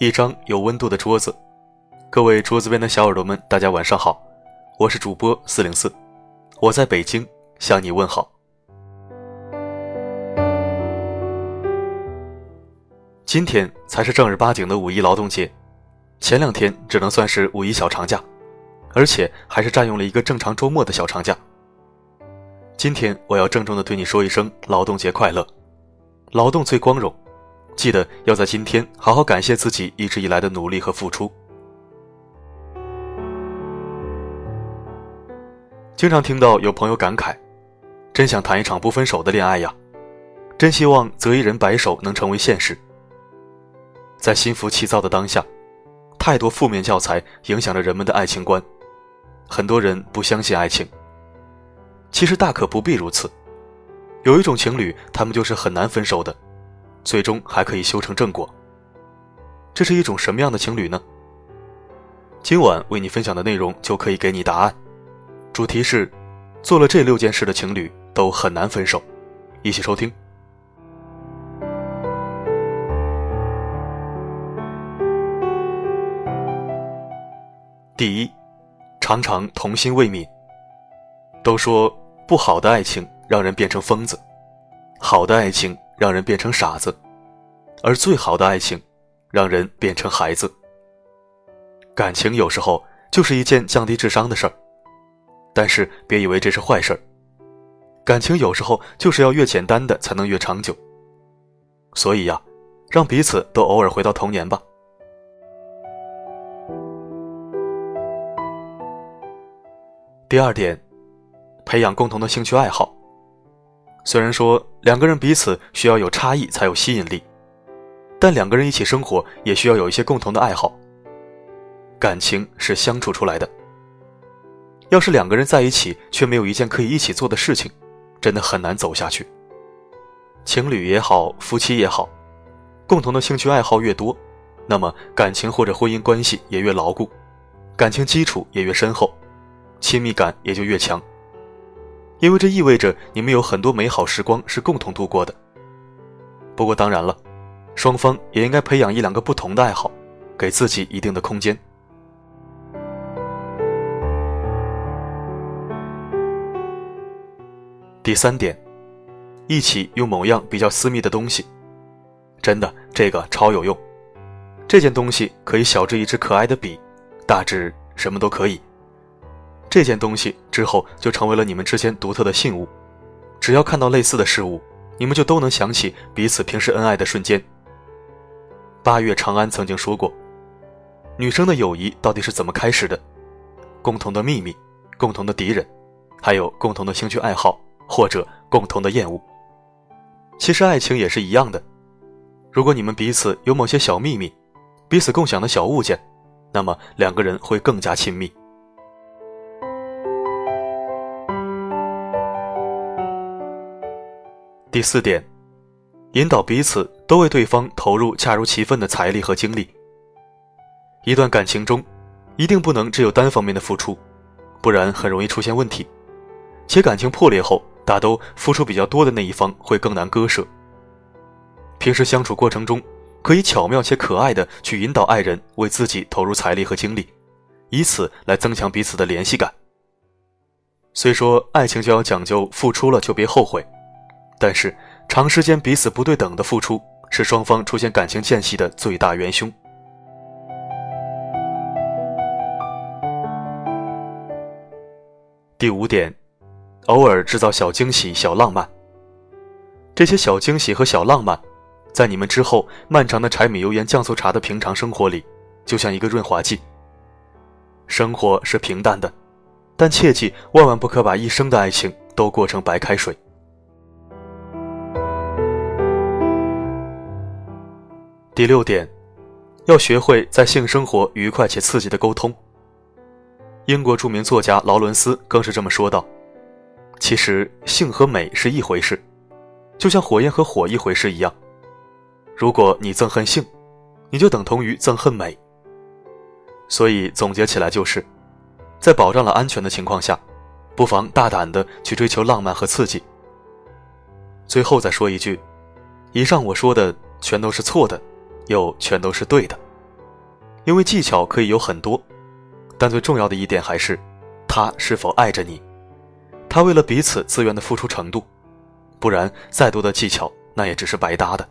一张有温度的桌子，各位桌子边的小耳朵们，大家晚上好，我是主播四零四，我在北京向你问好。今天才是正儿八经的五一劳动节，前两天只能算是五一小长假，而且还是占用了一个正常周末的小长假。今天我要郑重的对你说一声劳动节快乐，劳动最光荣。记得要在今天好好感谢自己一直以来的努力和付出。经常听到有朋友感慨：“真想谈一场不分手的恋爱呀！”真希望择一人白首能成为现实。在心浮气躁的当下，太多负面教材影响着人们的爱情观，很多人不相信爱情。其实大可不必如此，有一种情侣，他们就是很难分手的。最终还可以修成正果。这是一种什么样的情侣呢？今晚为你分享的内容就可以给你答案。主题是：做了这六件事的情侣都很难分手。一起收听。第一，常常童心未泯。都说不好的爱情让人变成疯子，好的爱情。让人变成傻子，而最好的爱情，让人变成孩子。感情有时候就是一件降低智商的事儿，但是别以为这是坏事儿。感情有时候就是要越简单的才能越长久。所以呀，让彼此都偶尔回到童年吧。第二点，培养共同的兴趣爱好。虽然说两个人彼此需要有差异才有吸引力，但两个人一起生活也需要有一些共同的爱好。感情是相处出来的。要是两个人在一起却没有一件可以一起做的事情，真的很难走下去。情侣也好，夫妻也好，共同的兴趣爱好越多，那么感情或者婚姻关系也越牢固，感情基础也越深厚，亲密感也就越强。因为这意味着你们有很多美好时光是共同度过的。不过当然了，双方也应该培养一两个不同的爱好，给自己一定的空间。第三点，一起用某样比较私密的东西，真的这个超有用。这件东西可以小至一支可爱的笔，大至什么都可以。这件东西之后就成为了你们之间独特的信物，只要看到类似的事物，你们就都能想起彼此平时恩爱的瞬间。八月长安曾经说过，女生的友谊到底是怎么开始的？共同的秘密，共同的敌人，还有共同的兴趣爱好或者共同的厌恶。其实爱情也是一样的，如果你们彼此有某些小秘密，彼此共享的小物件，那么两个人会更加亲密。第四点，引导彼此都为对方投入恰如其分的财力和精力。一段感情中，一定不能只有单方面的付出，不然很容易出现问题。且感情破裂后，大都付出比较多的那一方会更难割舍。平时相处过程中，可以巧妙且可爱的去引导爱人为自己投入财力和精力，以此来增强彼此的联系感。虽说爱情就要讲究付出了就别后悔。但是，长时间彼此不对等的付出，是双方出现感情间隙的最大元凶。第五点，偶尔制造小惊喜、小浪漫。这些小惊喜和小浪漫，在你们之后漫长的柴米油盐酱醋茶的平常生活里，就像一个润滑剂。生活是平淡的，但切记万万不可把一生的爱情都过成白开水。第六点，要学会在性生活愉快且刺激的沟通。英国著名作家劳伦斯更是这么说道：“其实性和美是一回事，就像火焰和火一回事一样。如果你憎恨性，你就等同于憎恨美。所以总结起来就是，在保障了安全的情况下，不妨大胆的去追求浪漫和刺激。最后再说一句，以上我说的全都是错的。又全都是对的，因为技巧可以有很多，但最重要的一点还是，他是否爱着你，他为了彼此自愿的付出程度，不然再多的技巧那也只是白搭的。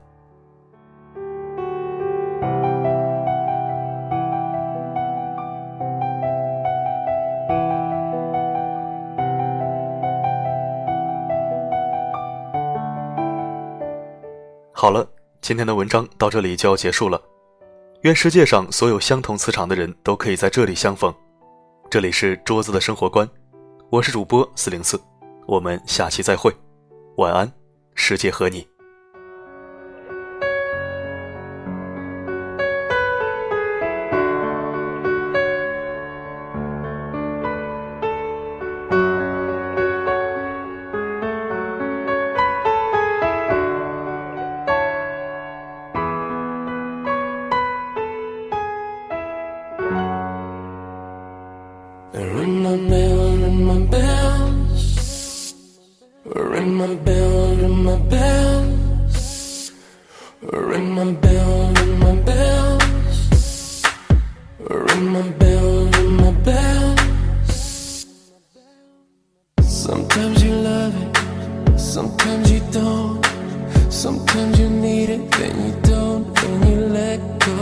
好了，今天的文章到这里就要结束了。愿世界上所有相同磁场的人都可以在这里相逢。这里是桌子的生活观，我是主播四零四，我们下期再会，晚安，世界和你。Ring my bell, ring my bells. Ring my bell, ring my bells. Sometimes you love it, sometimes you don't. Sometimes you need it, then you don't, then you let go.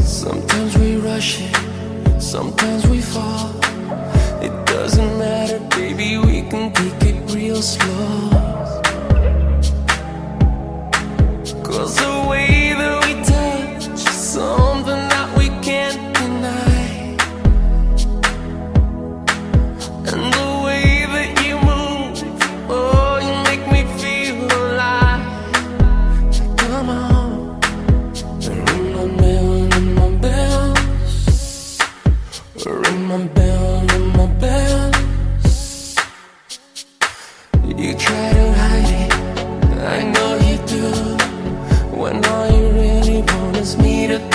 Sometimes we rush it, sometimes we fall. Doesn't matter, baby, we can take it real slow. You try to hide it, I know you do. When all you really want is me to